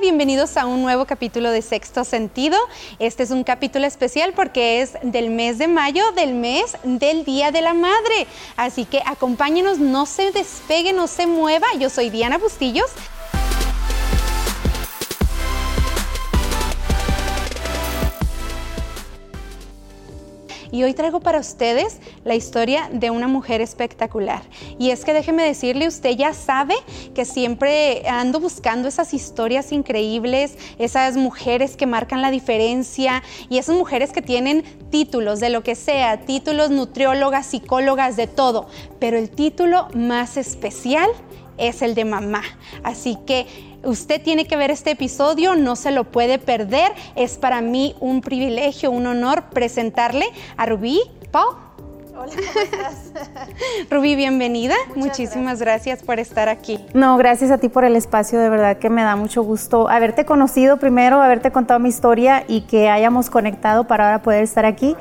bienvenidos a un nuevo capítulo de Sexto Sentido. Este es un capítulo especial porque es del mes de mayo, del mes del Día de la Madre. Así que acompáñenos, no se despegue, no se mueva. Yo soy Diana Bustillos. Hoy traigo para ustedes la historia de una mujer espectacular. Y es que déjeme decirle, usted ya sabe que siempre ando buscando esas historias increíbles, esas mujeres que marcan la diferencia y esas mujeres que tienen títulos de lo que sea, títulos nutriólogas, psicólogas, de todo, pero el título más especial es el de mamá. Así que Usted tiene que ver este episodio, no se lo puede perder. Es para mí un privilegio, un honor presentarle a Rubí Pau. Hola, ¿cómo estás? Rubí, bienvenida. Muchísimas gracias. por estar aquí. No, gracias a ti por el espacio, de verdad que me da mucho gusto haberte conocido primero, haberte contado mi historia y que hayamos conectado para ahora poder estar aquí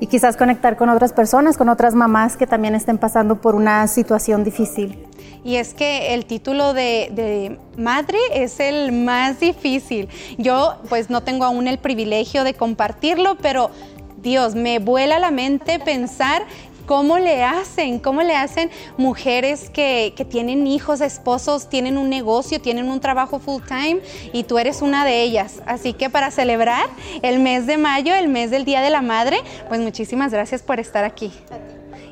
y quizás conectar con otras personas, con otras mamás que también estén pasando por una situación difícil y es que el título de, madre es el más difícil. Yo pues no tengo aún el privilegio de compartirlo, pero Dios, me vuela la mente pensar ¿Cómo le hacen? ¿Cómo le hacen mujeres que, que, tienen hijos, esposos, tienen un negocio, tienen un trabajo full time y tú eres una de ellas? Así que para celebrar el mes de mayo, el mes del Día de la Madre, pues muchísimas gracias por estar aquí.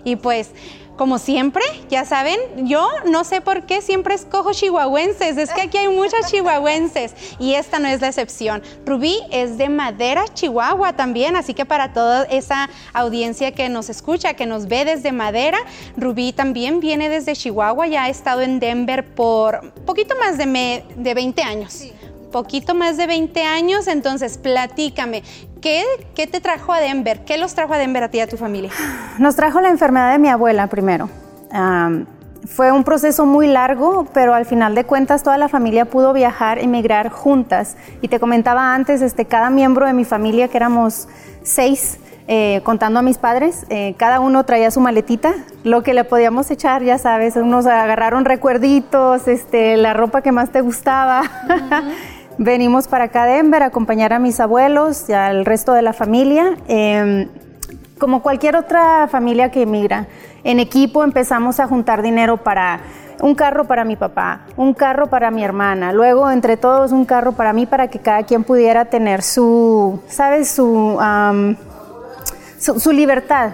Y pues como siempre, ya saben, yo no sé por qué siempre escojo chihuahuenses, es que aquí hay muchas chihuahuenses y esta no es la excepción. Rubí es de Madera, Chihuahua también, así que para toda esa audiencia que nos escucha, que nos ve desde Madera, Rubí también viene desde Chihuahua, ya ha estado en Denver por poquito más de, de 20 años poquito más de 20 años, entonces platícame, ¿qué, ¿qué, te trajo a Denver? ¿Qué los trajo a Denver a ti y a tu familia? Nos trajo la enfermedad de mi abuela primero. fue un proceso muy largo, pero al final de cuentas toda la familia pudo viajar, emigrar juntas. Y te comentaba antes, este, cada miembro de mi familia, que éramos seis, eh, contando a mis padres, eh, cada uno traía su maletita, lo que le podíamos echar, ya sabes, unos agarraron recuerditos, este, la ropa que más te gustaba. Venimos para acá Denver a acompañar a mis abuelos y al resto de la familia. Em, como cualquier otra familia que emigra, en equipo empezamos a juntar dinero para un carro para mi papá, un carro para mi hermana, luego entre todos un carro para mí para que cada quien pudiera tener su, ¿sabes? Su, su libertad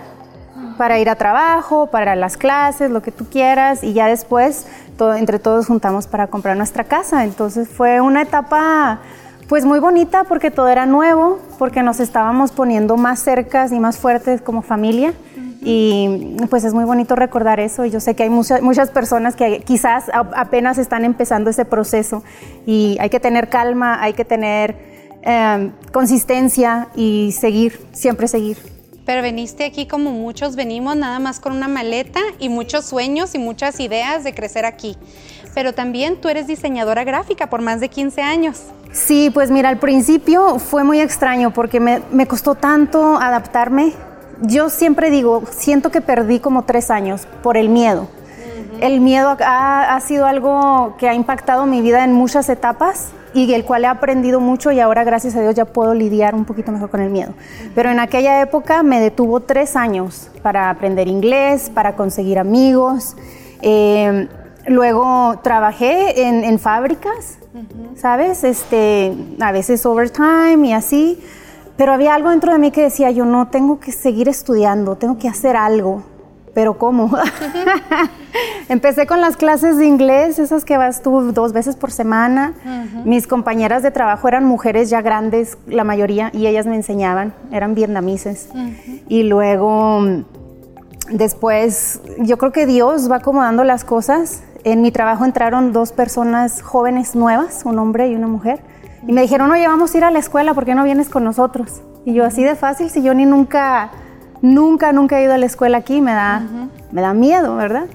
para ir a trabajo, para las clases, lo que tú quieras, y ya después entre todos juntamos para comprar nuestra casa. Entonces fue una etapa pues muy bonita porque todo era nuevo, porque nos estábamos poniendo más cercas y más fuertes como familia. Y pues es muy bonito recordar eso. Y yo sé que hay muchas, muchas personas que quizás apenas están empezando ese proceso. Y hay que tener calma, hay que tener eh, consistencia y seguir, siempre seguir pero veniste aquí como muchos venimos, nada más con una maleta y muchos sueños y muchas ideas de crecer aquí. Pero también tú eres diseñadora gráfica por más de 15 años. Sí, pues mira, al principio fue muy extraño porque me, me costó tanto adaptarme. Yo siempre digo, siento que perdí como tres años por el miedo. El miedo ha, ha, sido algo que ha impactado mi vida en muchas etapas y el cual he aprendido mucho y ahora gracias a Dios ya puedo lidiar un poquito mejor con el miedo. Pero en aquella época me detuvo tres años para aprender inglés, para conseguir amigos. Eh, luego trabajé en, fábricas, ¿sabes? Este, a veces overtime y así. Pero había algo dentro de mí que decía, yo no tengo que seguir estudiando, tengo que hacer algo pero ¿cómo? Empecé con las clases de inglés, esas que vas tú dos veces por semana. Mis compañeras de trabajo eran mujeres ya grandes, la mayoría, y ellas me enseñaban, eran vietnamices. Y luego, después, yo creo que Dios va acomodando las cosas. En mi trabajo entraron dos personas jóvenes nuevas, un hombre y una mujer. Y me dijeron, oye, vamos a ir a la escuela, ¿por qué no vienes con nosotros? Y yo, así de fácil, si yo ni nunca Nunca, nunca he ido a la escuela aquí, me da, me da miedo, ¿verdad?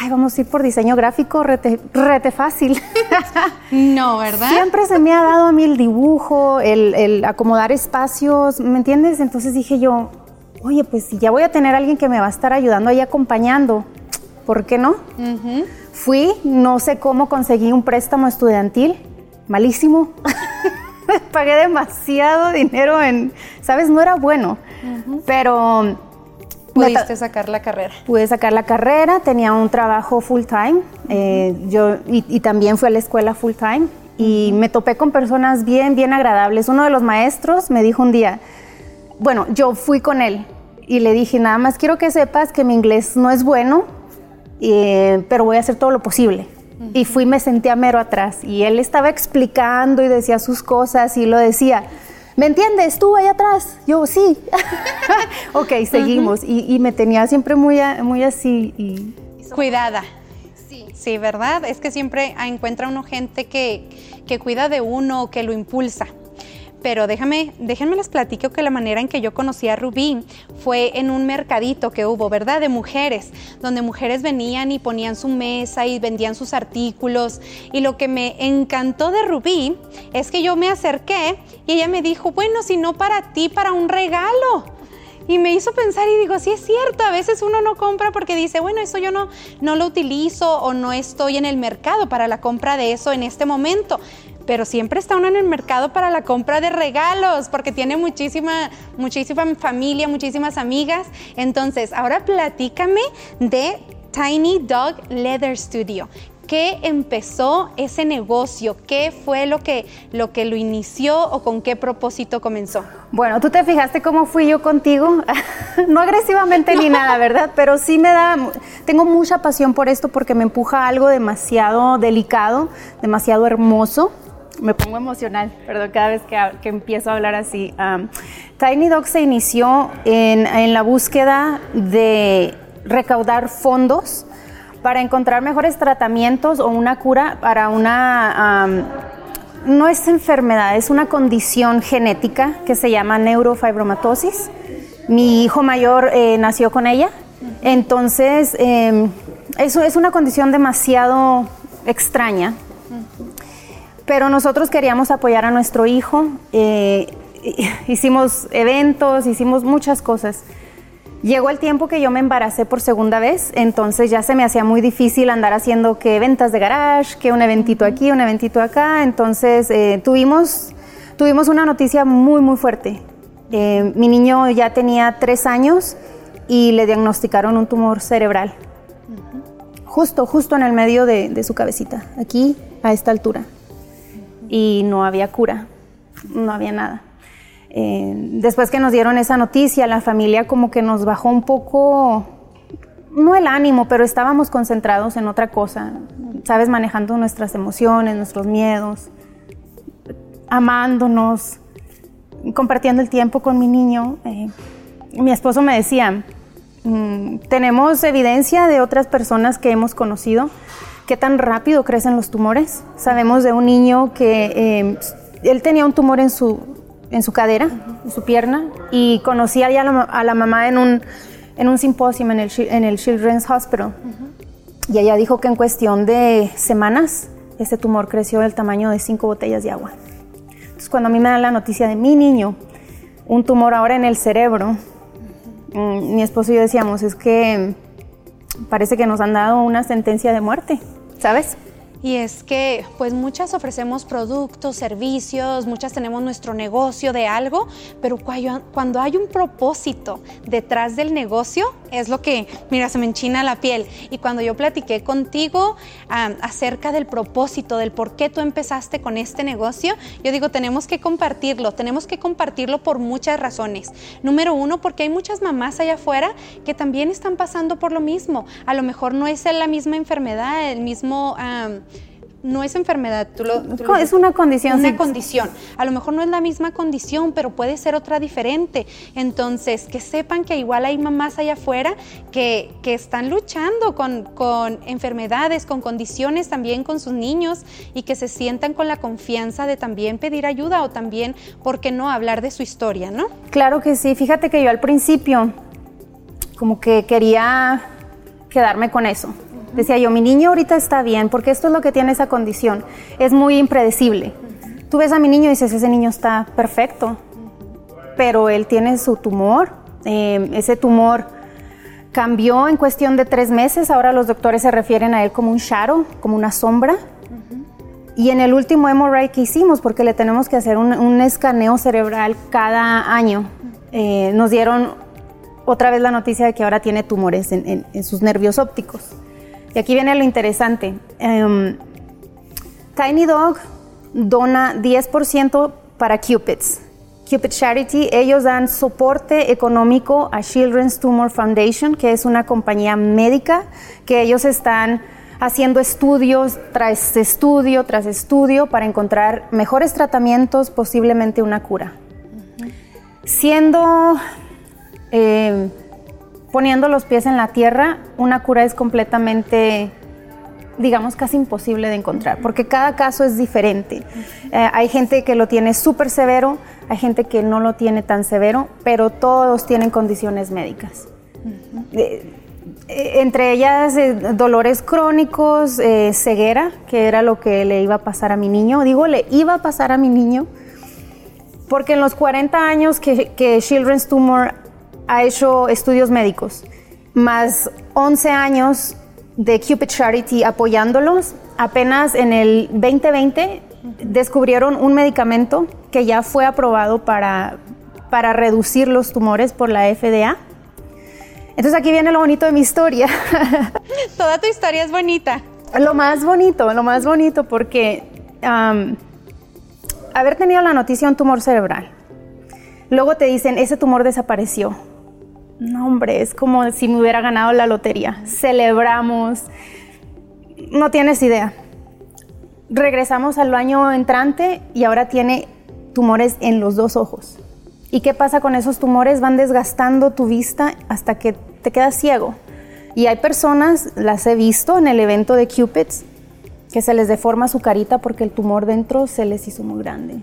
Ay, vamos a ir por diseño gráfico, rete, fácil. no, ¿verdad? Siempre se me ha dado a mí el dibujo, el, acomodar espacios, ¿me entiendes? Entonces dije yo, oye, pues si ya voy a tener a alguien que me va a estar ayudando ahí acompañando, ¿por qué no? Fui, no sé cómo conseguí un préstamo estudiantil malísimo. Pagué demasiado dinero en, ¿sabes? No era bueno, pero... Pudiste sacar la carrera. Pude sacar la carrera, tenía un trabajo full time, eh, yo, y, también fui a la escuela full time y me topé con personas bien, bien agradables. Uno de los maestros me dijo un día, bueno, yo fui con él y le dije, nada más quiero que sepas que mi inglés no es bueno, eh, pero voy a hacer todo lo posible. Y fui, me senté a mero atrás y él estaba explicando y decía sus cosas y lo decía. ¿Me entiendes? Tú ahí atrás. Yo, sí. ok, seguimos. y, me tenía siempre muy, muy así. Y... Cuidada. Sí. sí, ¿verdad? Es que siempre encuentra uno gente que, que cuida de uno, que lo impulsa pero déjame, déjenme les platico que la manera en que yo conocí a Rubí fue en un mercadito que hubo, ¿verdad? De mujeres, donde mujeres venían y ponían su mesa y vendían sus artículos. Y lo que me encantó de Rubí es que yo me acerqué y ella me dijo, bueno, si no para ti, para un regalo. Y me hizo pensar y digo, sí es cierto, a veces uno no compra porque dice, bueno, eso yo no, no lo utilizo o no estoy en el mercado para la compra de eso en este momento pero siempre está uno en el mercado para la compra de regalos, porque tiene muchísima, muchísima familia, muchísimas amigas. Entonces, ahora platícame de Tiny Dog Leather Studio. ¿Qué empezó ese negocio? ¿Qué fue lo que, lo que lo inició o con qué propósito comenzó? Bueno, tú te fijaste cómo fui yo contigo, no agresivamente ni nada, ¿verdad? Pero sí me da, tengo mucha pasión por esto porque me empuja algo demasiado delicado, demasiado hermoso me pongo emocional, perdón, cada vez que, empiezo a hablar así. Tiny Dog se inició en, la búsqueda de recaudar fondos para encontrar mejores tratamientos o una cura para una... no es enfermedad, es una condición genética que se llama neurofibromatosis. Mi hijo mayor eh, nació con ella, entonces em, eso es una condición demasiado extraña pero nosotros queríamos apoyar a nuestro hijo, eh, hicimos eventos, hicimos muchas cosas. Llegó el tiempo que yo me embaracé por segunda vez, entonces ya se me hacía muy difícil andar haciendo que ventas de garage, que un eventito aquí, un eventito acá, entonces eh, tuvimos, tuvimos una noticia muy, muy fuerte. Eh, mi niño ya tenía tres años y le diagnosticaron un tumor cerebral, justo, justo en el medio de, de su cabecita, aquí a esta altura y no había cura, no había nada. Eh, después que nos dieron esa noticia, la familia como que nos bajó un poco, no el ánimo, pero estábamos concentrados en otra cosa, sabes, manejando nuestras emociones, nuestros miedos, amándonos, compartiendo el tiempo con mi niño. Eh, mi esposo me decía, mm, tenemos evidencia de otras personas que hemos conocido qué tan rápido crecen los tumores. Sabemos de un niño que eh, él tenía un tumor en su, en su cadera, en su pierna, y conocía ya a la, mamá en un, en un simposio en el, en el Children's Hospital. Y ella dijo que en cuestión de semanas ese tumor creció del tamaño de cinco botellas de agua. Entonces cuando a mí me dan la noticia de mi niño, un tumor ahora en el cerebro, mm, mi esposo y yo decíamos, es que parece que nos han dado una sentencia de muerte, ¿sabes? Y es que pues muchas ofrecemos productos, servicios, muchas tenemos nuestro negocio de algo, pero cuando hay un propósito detrás del negocio, es lo que, mira, se me enchina la piel. Y cuando yo platiqué contigo acerca del propósito, del por qué tú empezaste con este negocio, yo digo, tenemos que compartirlo, tenemos que compartirlo por muchas razones. Número uno, porque hay muchas mamás allá afuera que también están pasando por lo mismo. A lo mejor no es la misma enfermedad, el mismo no es enfermedad, tú lo, es una condición. Una condición. A lo mejor no es la misma condición, pero puede ser otra diferente. Entonces, que sepan que igual hay mamás allá afuera que, que están luchando con, con, enfermedades, con condiciones también con sus niños y que se sientan con la confianza de también pedir ayuda o también, ¿por qué no?, hablar de su historia, ¿no? Claro que sí. Fíjate que yo al principio como que quería quedarme con eso Decía yo, mi niño ahorita está bien, porque esto es lo que tiene esa condición. Es muy impredecible. Tú ves a mi niño y dices, ese niño está perfecto, pero él tiene su tumor. Eh, ese tumor cambió en cuestión de tres meses. Ahora los doctores se refieren a él como un shadow, como una sombra. y en el último MRI que hicimos, porque le tenemos que hacer un, escaneo cerebral cada año, eh, nos dieron otra vez la noticia de que ahora tiene tumores en, sus nervios ópticos. Y aquí viene lo interesante. Em, Tiny Dog dona 10% para Cupids. Cupid Charity, ellos dan soporte económico a Children's Tumor Foundation, que es una compañía médica que ellos están haciendo estudios tras estudio tras estudio para encontrar mejores tratamientos, posiblemente una cura. Siendo, eh, poniendo los pies en la tierra, una cura es completamente, digamos, casi imposible de encontrar, porque cada caso es diferente. Eh, hay gente que lo tiene súper severo, hay gente que no lo tiene tan severo, pero todos tienen condiciones médicas. Eh, entre ellas eh, dolores crónicos, eh, ceguera, que era lo que le iba a pasar a mi niño. Digo, le iba a pasar a mi niño, porque en los 40 años que, que Children's Tumor ha hecho estudios médicos, más 11 años de Cupid Charity apoyándolos, apenas en el 2020 descubrieron un medicamento que ya fue aprobado para, para reducir los tumores por la FDA entonces aquí viene lo bonito de mi historia. Toda tu historia es bonita. Lo más bonito, lo más bonito porque haber tenido la noticia de un tumor cerebral. Luego te dicen, ese tumor desapareció. No, hombre, es como si me hubiera ganado la lotería. Celebramos. No tienes idea. Regresamos al año entrante y ahora tiene tumores en los dos ojos. ¿Y qué pasa con esos tumores? Van desgastando tu vista hasta que te quedas ciego. Y hay personas, las he visto en el evento de Cupids, que se les deforma su carita porque el tumor dentro se les hizo muy grande.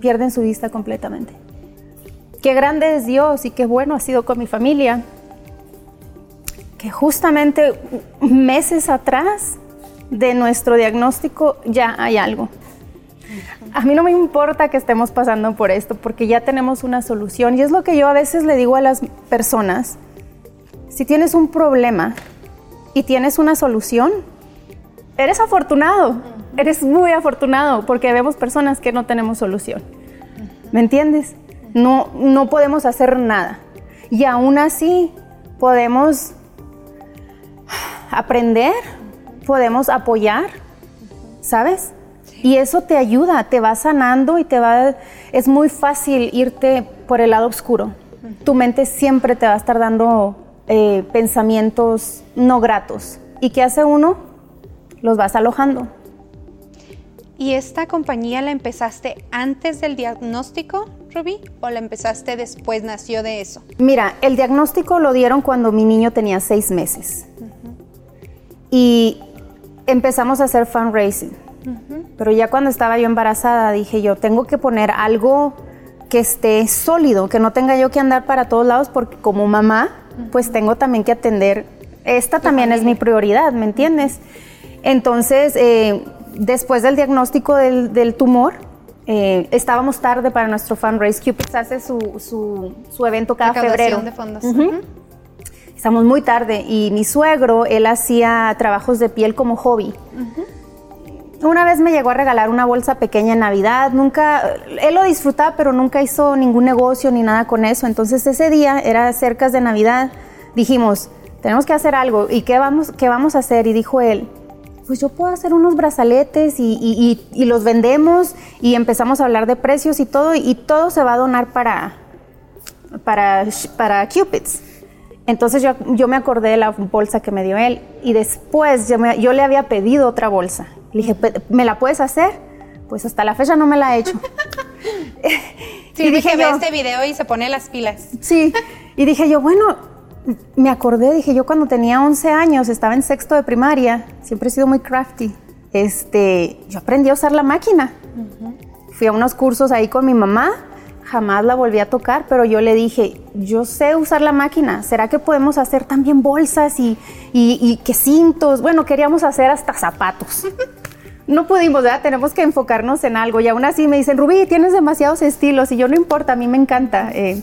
Pierden su vista completamente. Qué grande es Dios y qué bueno ha sido con mi familia. Que justamente meses atrás de nuestro diagnóstico ya hay algo. A mí no me importa que estemos pasando por esto porque ya tenemos una solución y es lo que yo a veces le digo a las personas. Si tienes un problema y tienes una solución, eres afortunado, eres muy afortunado porque vemos personas que no tenemos solución. ¿Me entiendes? No, no podemos hacer nada. Y aún así podemos aprender, podemos apoyar, ¿sabes? Y eso te ayuda, te va sanando y te va... Es muy fácil irte por el lado oscuro. Tu mente siempre te va a estar dando eh, pensamientos no gratos. ¿Y qué hace uno? Los vas alojando. ¿Y esta compañía la empezaste antes del diagnóstico, Ruby? ¿O la empezaste después, nació de eso? Mira, el diagnóstico lo dieron cuando mi niño tenía seis meses. Y empezamos a hacer fundraising. Pero ya cuando estaba yo embarazada dije yo, tengo que poner algo que esté sólido, que no tenga yo que andar para todos lados porque como mamá, pues tengo también que atender, esta también es mi prioridad, ¿me entiendes? Entonces, eh, después del diagnóstico del, tumor, eh, estábamos tarde para nuestro fundraise. Cupid hace su, su, evento cada febrero. de fondos. Estamos muy tarde y mi suegro, él hacía trabajos de piel como hobby. Una vez me llegó a regalar una bolsa pequeña en Navidad, nunca, él lo disfrutaba, pero nunca hizo ningún negocio ni nada con eso. Entonces ese día, era cerca de Navidad, dijimos, tenemos que hacer algo. ¿Y qué vamos, qué vamos a hacer? Y dijo él, pues yo puedo hacer unos brazaletes y, los vendemos y empezamos a hablar de precios y todo, y todo se va a donar para, para, para Cupids. Entonces yo, yo, me acordé de la bolsa que me dio él y después yo, yo le había pedido otra bolsa le dije, ¿me la puedes hacer? Pues hasta la fecha no me la he hecho. sí, y dije ve este video y se pone las pilas. Sí, y dije yo, bueno, me acordé, dije yo cuando tenía 11 años, estaba en sexto de primaria, siempre he sido muy crafty. Este, yo aprendí a usar la máquina. Fui a unos cursos ahí con mi mamá, jamás la volví a tocar, pero yo le dije, yo sé usar la máquina, ¿será que podemos hacer también bolsas y, y, y que cintos? Bueno, queríamos hacer hasta zapatos. no pudimos, ¿verdad? Tenemos que enfocarnos en algo. Y aún así me dicen, Rubí, tienes demasiados estilos. Y yo no importa, a mí me encanta. Eh,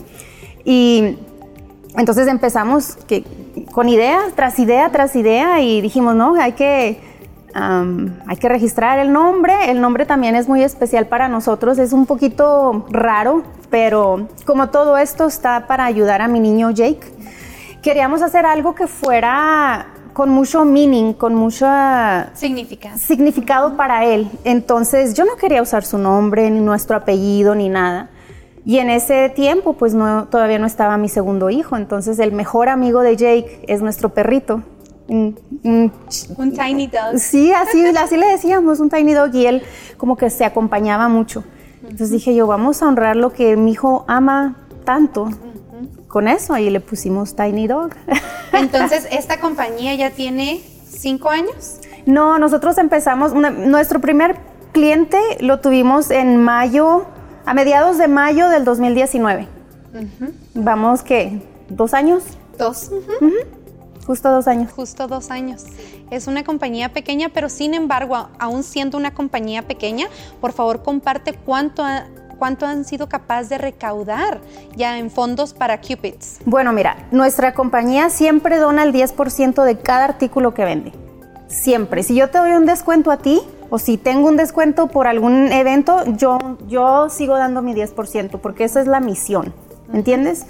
y entonces empezamos que, con idea tras idea tras idea y dijimos, no, hay que, hay que registrar el nombre. El nombre también es muy especial para nosotros. Es un poquito raro, pero como todo esto está para ayudar a mi niño Jake, queríamos hacer algo que fuera con mucho meaning, con mucho significado. significado para él. Entonces yo no quería usar su nombre, ni nuestro apellido, ni nada. Y en ese tiempo, pues no, todavía no estaba mi segundo hijo. Entonces el mejor amigo de Jake es nuestro perrito. Un, tiny dog. Sí, así, así le decíamos, un tiny dog. Y él como que se acompañaba mucho. Entonces dije yo, vamos a honrar lo que mi hijo ama tanto con eso y le pusimos Tiny Dog. Entonces, ¿esta compañía ya tiene cinco años? No, nosotros empezamos, nuestro primer cliente lo tuvimos en mayo, a mediados de mayo del 2019. Vamos, ¿qué? ¿Dos años? Dos. Justo dos años. Justo dos años. Es una compañía pequeña, pero sin embargo, aún siendo una compañía pequeña, por favor comparte cuánto cuánto han sido capaces de recaudar ya en fondos para Cupids? Bueno, mira, nuestra compañía siempre dona el 10% de cada artículo que vende. Siempre. Si yo te doy un descuento a ti, o si tengo un descuento por algún evento, yo, yo sigo dando mi 10%, porque esa es la misión. ¿Entiendes?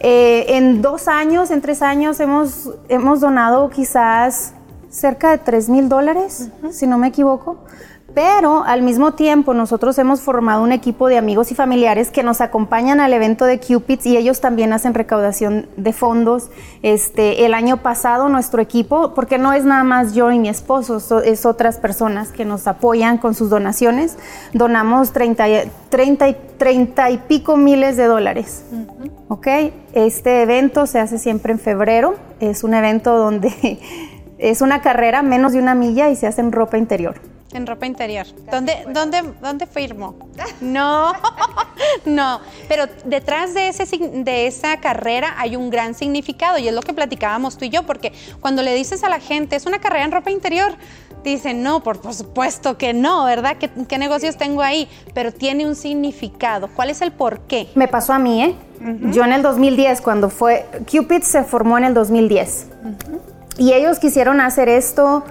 Eh, en dos años, en tres años, hemos, hemos donado quizás cerca de 3 mil dólares, si no me equivoco pero al mismo tiempo nosotros hemos formado un equipo de amigos y familiares que nos acompañan al evento de Cupids y ellos también hacen recaudación de fondos. Este, el año pasado nuestro equipo, porque no es nada más yo y mi esposo, es otras personas que nos apoyan con sus donaciones, donamos 30, 30, 30 y pico miles de dólares. ¿Ok? Este evento se hace siempre en febrero, es un evento donde es una carrera menos de una milla y se hace en ropa interior. En ropa interior. ¿Dónde, dónde, dónde firmo? No, no. Pero detrás de, ese, de esa carrera hay un gran significado y es lo que platicábamos tú y yo, porque cuando le dices a la gente, es una carrera en ropa interior, dicen, no, por, supuesto que no, ¿verdad? ¿Qué, ¿Qué, negocios tengo ahí? Pero tiene un significado. ¿Cuál es el por qué? Me pasó a mí, ¿eh? Yo en el 2010, cuando fue, Cupid se formó en el 2010. Y ellos quisieron hacer esto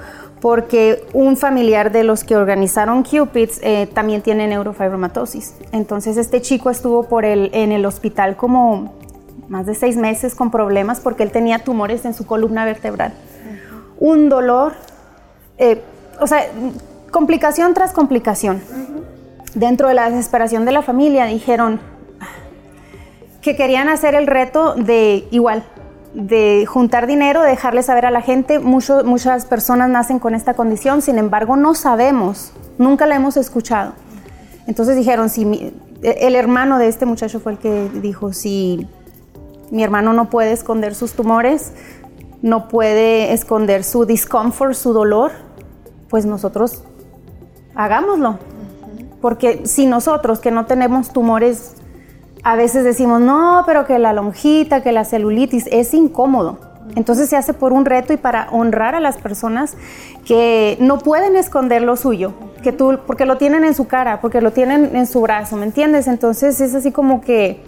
porque un familiar de los que organizaron Cupids eh, también tiene neurofibromatosis. Entonces este chico estuvo por el, en el hospital como más de seis meses con problemas porque él tenía tumores en su columna vertebral. Un dolor, eh, o sea, complicación tras complicación. Dentro de la desesperación de la familia dijeron que querían hacer el reto de igual, de juntar dinero, dejarle saber a la gente. muchas personas nacen con esta condición, sin embargo no sabemos, nunca la hemos escuchado. Entonces dijeron, si el hermano de este muchacho fue el que dijo, si mi hermano no puede esconder sus tumores, no puede esconder su discomfort, su dolor, pues nosotros hagámoslo. Porque si nosotros que no tenemos tumores a veces decimos, no, pero que la lonjita, que la celulitis es incómodo. Entonces se hace por un reto y para honrar a las personas que no pueden esconder lo suyo, que tú, porque lo tienen en su cara, porque lo tienen en su brazo, ¿me entiendes? Entonces es así como que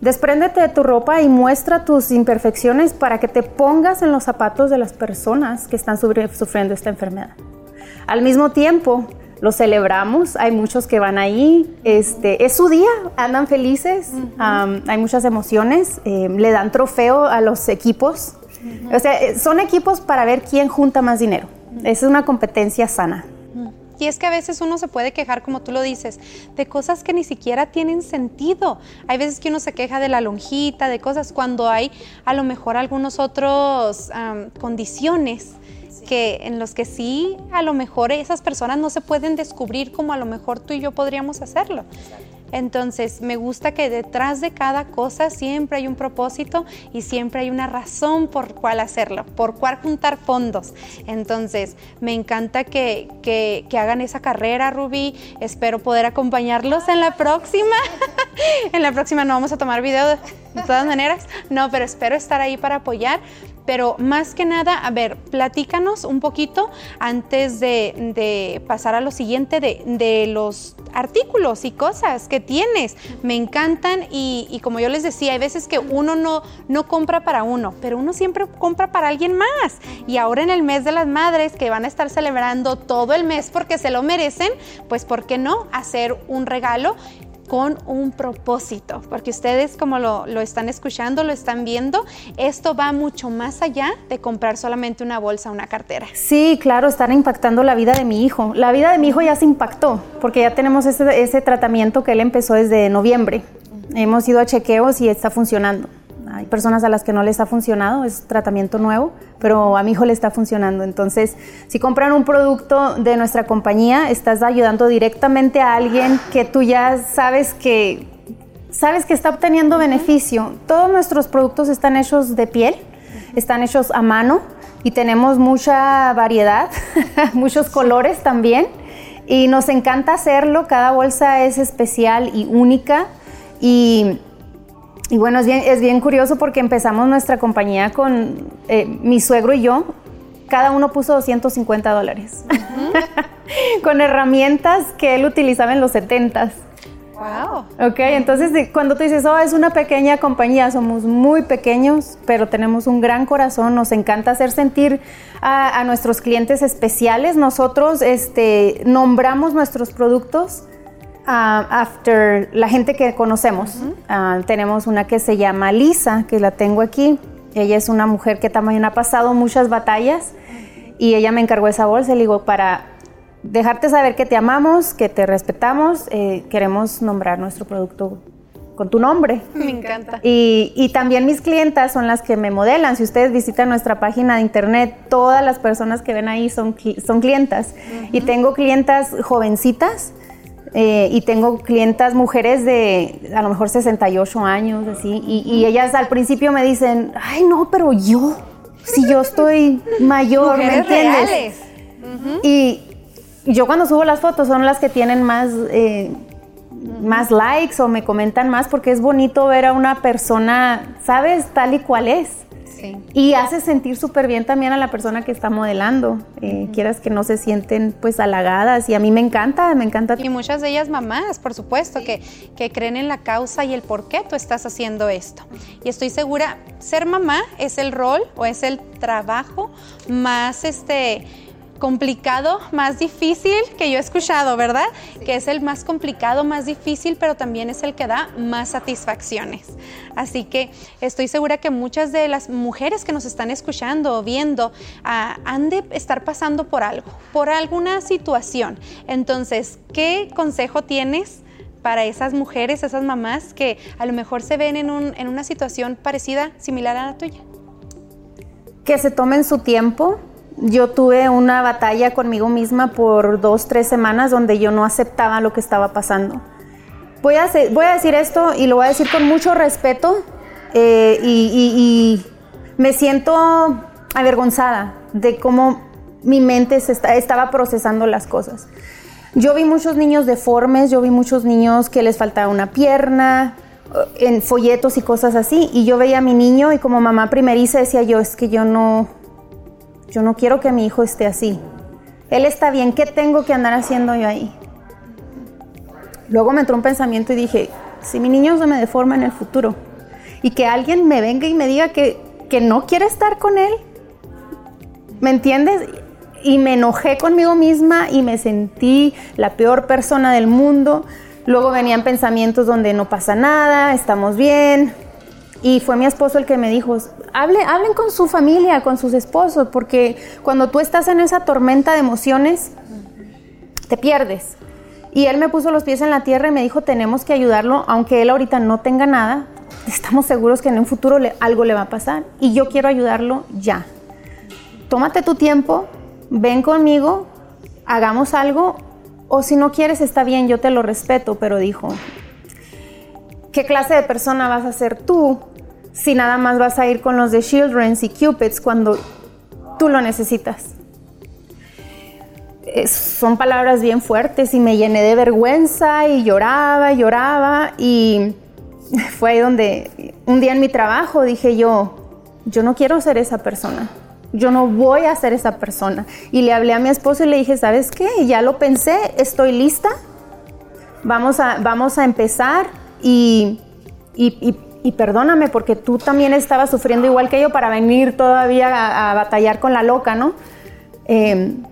despréndete de tu ropa y muestra tus imperfecciones para que te pongas en los zapatos de las personas que están sufriendo esta enfermedad. Al mismo tiempo, lo celebramos, hay muchos que van ahí, este, es su día, andan felices, hay muchas emociones, eh, le dan trofeo a los equipos, o sea, eh, son equipos para ver quién junta más dinero, es una competencia sana. Y es que a veces uno se puede quejar, como tú lo dices, de cosas que ni siquiera tienen sentido. Hay veces que uno se queja de la lonjita, de cosas, cuando hay a lo mejor algunos otros condiciones que en los que sí a lo mejor esas personas no se pueden descubrir como a lo mejor tú y yo podríamos hacerlo. Entonces, me gusta que detrás de cada cosa siempre hay un propósito y siempre hay una razón por cuál hacerlo, por cuál juntar fondos. Entonces, me encanta que, que, que hagan esa carrera, Ruby. Espero poder acompañarlos en la próxima. en la próxima no vamos a tomar video de todas maneras, no, pero espero estar ahí para apoyar Pero más que nada, a ver, platícanos un poquito antes de, pasar a lo siguiente de, los artículos y cosas que tienes. Me encantan y, como yo les decía, hay veces que uno no, no compra para uno, pero uno siempre compra para alguien más. Y ahora en el mes de las madres, que van a estar celebrando todo el mes porque se lo merecen, pues ¿por qué no hacer un regalo con un propósito, porque ustedes como lo, están escuchando, lo están viendo, esto va mucho más allá de comprar solamente una bolsa, una cartera. Sí, claro, están impactando la vida de mi hijo. La vida de mi hijo ya se impactó, porque ya tenemos ese, ese tratamiento que él empezó desde noviembre. Hemos ido a chequeos y está funcionando. Hay personas a las que no les ha funcionado, es tratamiento nuevo, pero a mi hijo le está funcionando. Entonces, si compran un producto de nuestra compañía, estás ayudando directamente a alguien que tú ya sabes que sabes que está obteniendo beneficio. Todos nuestros productos están hechos de piel, están hechos a mano y tenemos mucha variedad, muchos colores también. Y nos encanta hacerlo, cada bolsa es especial y única. Y y bueno, es bien, es bien curioso porque empezamos nuestra compañía con eh, mi suegro y yo, cada uno puso 250 dólares, con herramientas que él utilizaba en los 70s. Wow. Ok, entonces cuando tú dices, oh, es una pequeña compañía, somos muy pequeños, pero tenemos un gran corazón, nos encanta hacer sentir a, a nuestros clientes especiales. Nosotros este, nombramos nuestros productos Uh, after la gente que conocemos. Ah, tenemos una que se llama Lisa, que la tengo aquí. Ella es una mujer que también ha pasado muchas batallas y ella me encargó esa bolsa. Le digo, para dejarte saber que te amamos, que te respetamos, eh, queremos nombrar nuestro producto con tu nombre. Me encanta. Y, también mis clientas son las que me modelan. Si ustedes visitan nuestra página de internet, todas las personas que ven ahí son, son clientas. Y tengo clientas jovencitas eh, y tengo clientas mujeres de a lo mejor 68 años, así, y, ellas al principio me dicen, ay no, pero yo, si yo estoy mayor, ¿me entiendes? Y yo cuando subo las fotos son las que tienen más, eh, más likes o me comentan más porque es bonito ver a una persona, ¿sabes? Tal y cual es. Y hace sentir súper bien también a la persona que está modelando. Eh, quieras que no se sienten pues halagadas. Y a mí me encanta, me encanta. Y muchas de ellas mamás, por supuesto, que, que creen en la causa y el por qué tú estás haciendo esto. Y estoy segura, ser mamá es el rol o es el trabajo más este complicado, más difícil que yo he escuchado, ¿verdad? Que es el más complicado, más difícil, pero también es el que da más satisfacciones. Así que estoy segura que muchas de las mujeres que nos están escuchando o viendo ah, han de estar pasando por algo, por alguna situación. Entonces, ¿qué consejo tienes? para esas mujeres, esas mamás que a lo mejor se ven en, en una situación parecida, similar a la tuya? Que se tomen su tiempo, yo tuve una batalla conmigo misma por dos, tres semanas donde yo no aceptaba lo que estaba pasando. Voy a, decir esto y lo voy a decir con mucho respeto eh, y, me siento avergonzada de cómo mi mente estaba procesando las cosas. Yo vi muchos niños deformes, yo vi muchos niños que les faltaba una pierna, en folletos y cosas así, y yo veía a mi niño y como mamá primeriza decía yo, es que yo no, yo no quiero que mi hijo esté así. Él está bien, ¿qué tengo que andar haciendo yo ahí? Luego me entró un pensamiento y dije, si mi niño se me deforma en el futuro y que alguien me venga y me diga que, que no quiere estar con él, ¿me entiendes? Y me enojé conmigo misma y me sentí la peor persona del mundo. Luego venían pensamientos donde no pasa nada, estamos bien, y fue mi esposo el que me dijo, Hable, hablen con su familia, con sus esposos, porque cuando tú estás en esa tormenta de emociones, te pierdes. Y él me puso los pies en la tierra y me dijo, tenemos que ayudarlo, aunque él ahorita no tenga nada, estamos seguros que en un futuro algo le va a pasar y yo quiero ayudarlo ya. Tómate tu tiempo, ven conmigo, hagamos algo, o si no quieres está bien, yo te lo respeto, pero dijo, ¿qué clase de persona vas a ser tú si nada más vas a ir con los de Children's y Cupids cuando tú lo necesitas? son palabras bien fuertes y me llené de vergüenza y lloraba, lloraba y fue ahí donde un día en mi trabajo dije yo, yo no quiero ser esa persona. Yo no voy a ser esa persona. Y le hablé a mi esposo y le dije, ¿sabes qué? Ya lo pensé, estoy lista. Vamos a, vamos a empezar y, perdóname porque tú también estabas sufriendo igual que yo para venir todavía a, batallar con la loca, ¿no? Em,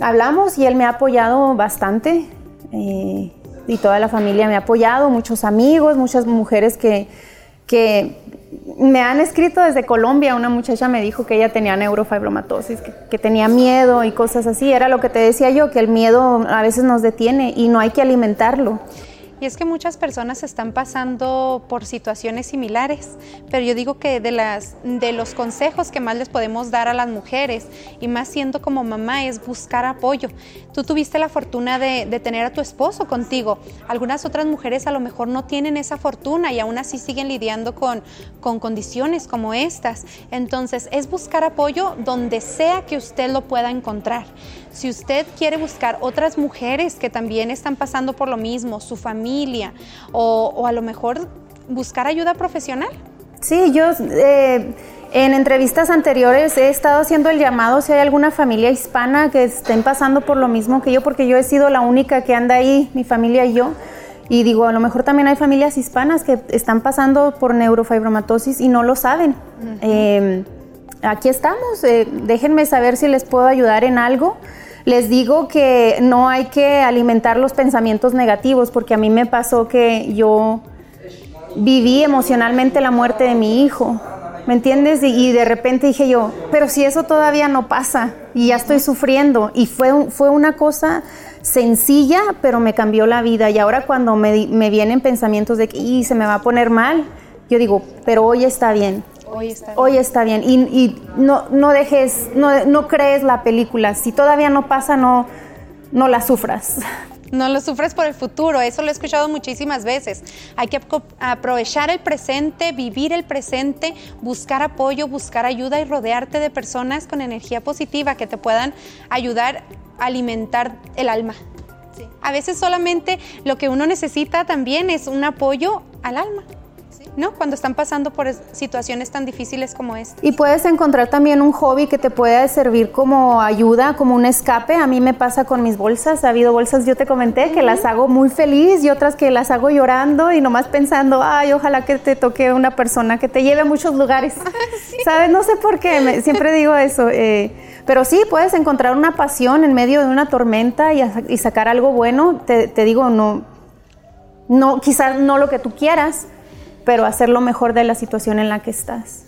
hablamos y él me ha apoyado bastante. Eh, y toda la familia me ha apoyado, muchos amigos, muchas mujeres que, que me han escrito desde Colombia, una muchacha me dijo que ella tenía neurofibromatosis, que, tenía miedo y cosas así. Era lo que te decía yo, que el miedo a veces nos detiene y no hay que alimentarlo. Y es que muchas personas están pasando por situaciones similares, pero yo digo que de, las, de los consejos que más les podemos dar a las mujeres, y más siendo como mamá, es buscar apoyo. Tú tuviste la fortuna de, tener a tu esposo contigo. Algunas otras mujeres a lo mejor no tienen esa fortuna y aún así siguen lidiando con, con condiciones como estas. Entonces, es buscar apoyo donde sea que usted lo pueda encontrar. Si usted quiere buscar otras mujeres que también están pasando por lo mismo, su familia, o, a lo mejor buscar ayuda profesional. Sí, yo eh, en entrevistas anteriores he estado haciendo el llamado si hay alguna familia hispana que estén pasando por lo mismo que yo, porque yo he sido la única que anda ahí, mi familia y yo. Y digo, a lo mejor también hay familias hispanas que están pasando por neurofibromatosis y no lo saben. Eh, aquí estamos, eh, déjenme saber si les puedo ayudar en algo les digo que no hay que alimentar los pensamientos negativos, porque a mí me pasó que yo viví emocionalmente la muerte de mi hijo, ¿me entiendes? Y, de repente dije yo, pero si eso todavía no pasa y ya estoy sufriendo, y fue, fue una cosa sencilla, pero me cambió la vida. Y ahora cuando me, me vienen pensamientos de que se me va a poner mal, yo digo, pero hoy está bien. Hoy está bien. Y, no, no, dejes, no, no, crees la película. Si todavía no pasa, no, no la sufras. No lo sufres por el futuro, eso lo he escuchado muchísimas veces. Hay que aprovechar el presente, vivir el presente, buscar apoyo, buscar ayuda y rodearte de personas con energía positiva que te puedan ayudar a alimentar el alma. A veces solamente lo que uno necesita también es un apoyo al alma. ¿No? Cuando están pasando por situaciones tan difíciles como esta. Y puedes encontrar también un hobby que te pueda servir como ayuda, como un escape. A mí me pasa con mis bolsas. Ha habido bolsas, yo te comenté, que las hago muy feliz y otras que las hago llorando y nomás pensando, ay, ojalá que te toque una persona que te lleve a muchos lugares. ¿Sabes? No sé por qué, siempre digo eso. Eh, pero sí, puedes encontrar una pasión en medio de una tormenta y, sacar algo bueno. Te, te digo, no, no, quizás no lo que tú quieras, pero hacer lo mejor de la situación en la que estás.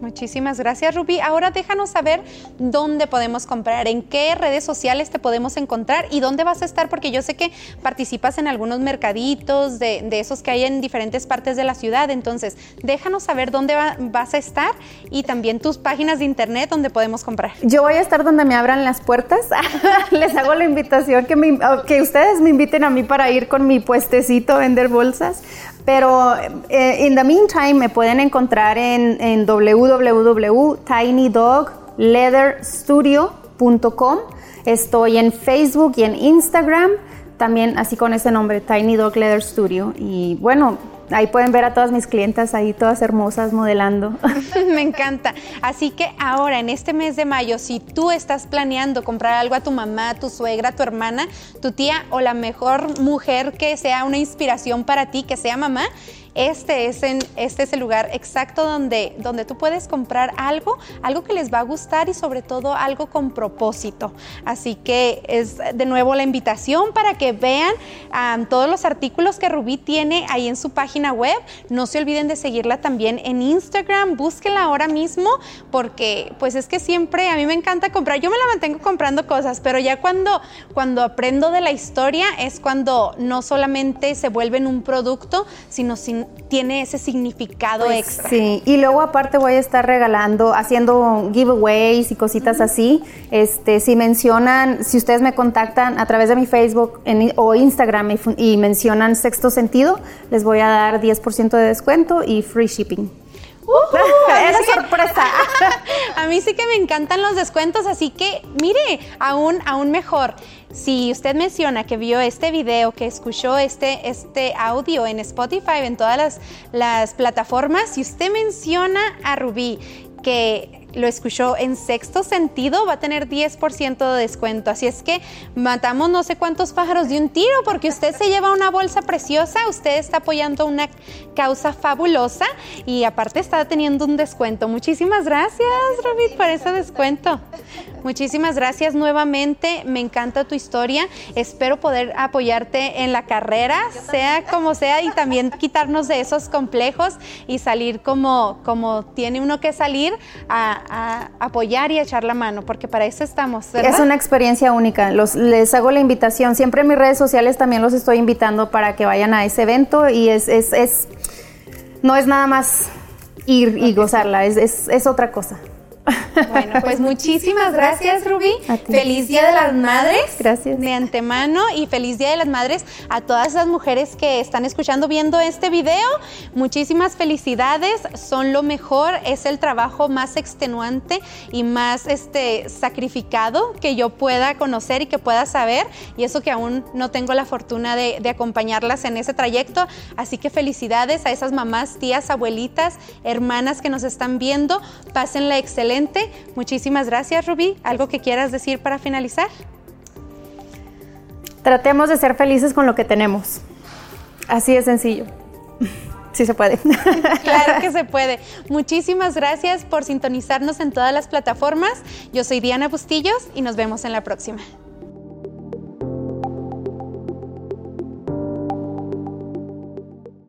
Muchísimas gracias, Ruby. Ahora déjanos saber dónde podemos comprar, en qué redes sociales te podemos encontrar y dónde vas a estar, porque yo sé que participas en algunos mercaditos de, esos que hay en diferentes partes de la ciudad. Entonces, déjanos saber dónde vas a estar y también tus páginas de internet donde podemos comprar. Yo voy a estar donde me abran las puertas. Les hago la invitación que, que ustedes me inviten a mí para ir con mi puestecito a vender bolsas. Pero en eh, in the meantime me pueden encontrar en, en www.tinydogleatherstudio.com. Estoy en Facebook y en Instagram, también así con ese nombre, Tiny Dog Leather Studio. Y bueno, Ahí pueden ver a todas mis clientas ahí todas hermosas modelando. Me encanta. Así que ahora, en este mes de mayo, si tú estás planeando comprar algo a tu mamá, tu suegra, tu hermana, tu tía o la mejor mujer que sea una inspiración para ti, que sea mamá, este es, en, este es el lugar exacto donde, donde tú puedes comprar algo, algo que les va a gustar y sobre todo algo con propósito. Así que es de nuevo la invitación para que vean todos los artículos que Rubí tiene ahí en su página web. No se olviden de seguirla también en Instagram, búsquenla ahora mismo porque pues es que siempre a mí me encanta comprar, yo me la mantengo comprando cosas, pero ya cuando, cuando aprendo de la historia es cuando no solamente se vuelven un producto, sino sin tiene ese significado pues extra. Sí, y luego aparte voy a estar regalando, haciendo giveaways y cositas así. Este, si mencionan, si ustedes me contactan a través de mi Facebook o Instagram y, mencionan sexto sentido, les voy a dar 10% de descuento y free shipping. ¡Es sorpresa! a mí sí que me encantan los descuentos, así que mire, aún, aún mejor. Si usted menciona que vio este video, que escuchó este, este audio en Spotify, en todas las, las plataformas, si usted menciona a Rubí que lo escuchó en sexto sentido, va a tener 10% de descuento. Así es que matamos no sé cuántos pájaros de un tiro porque usted se lleva una bolsa preciosa, usted está apoyando una causa fabulosa y aparte está teniendo un descuento. Muchísimas gracias, Robit, por ese descuento. Muchísimas gracias nuevamente, me encanta tu historia. Espero poder apoyarte en la carrera, sea como sea, y también quitarnos de esos complejos y salir como, como tiene uno que salir a, a, apoyar y a echar la mano, porque para eso estamos. Es una experiencia única. Los, les hago la invitación. Siempre en mis redes sociales también los estoy invitando para que vayan a ese evento y es, es, es no es nada más ir y gozarla, es, es, es otra cosa. Bueno, pues muchísimas gracias, Rubí. Feliz Día de las Madres. Gracias. De antemano y feliz Día de las Madres a todas esas mujeres que están escuchando, viendo este video. Muchísimas felicidades, son lo mejor, es el trabajo más extenuante y más este sacrificado que yo pueda conocer y que pueda saber. Y eso que aún no tengo la fortuna de, de acompañarlas en ese trayecto. Así que felicidades a esas mamás, tías, abuelitas, hermanas que nos están viendo. Pásenla excelente Muchísimas gracias, Rubí. ¿Algo que quieras decir para finalizar? Tratemos de ser felices con lo que tenemos. Así de sencillo. Sí se puede. Claro que se puede. Muchísimas gracias por sintonizarnos en todas las plataformas. Yo soy Diana Bustillos y nos vemos en la próxima.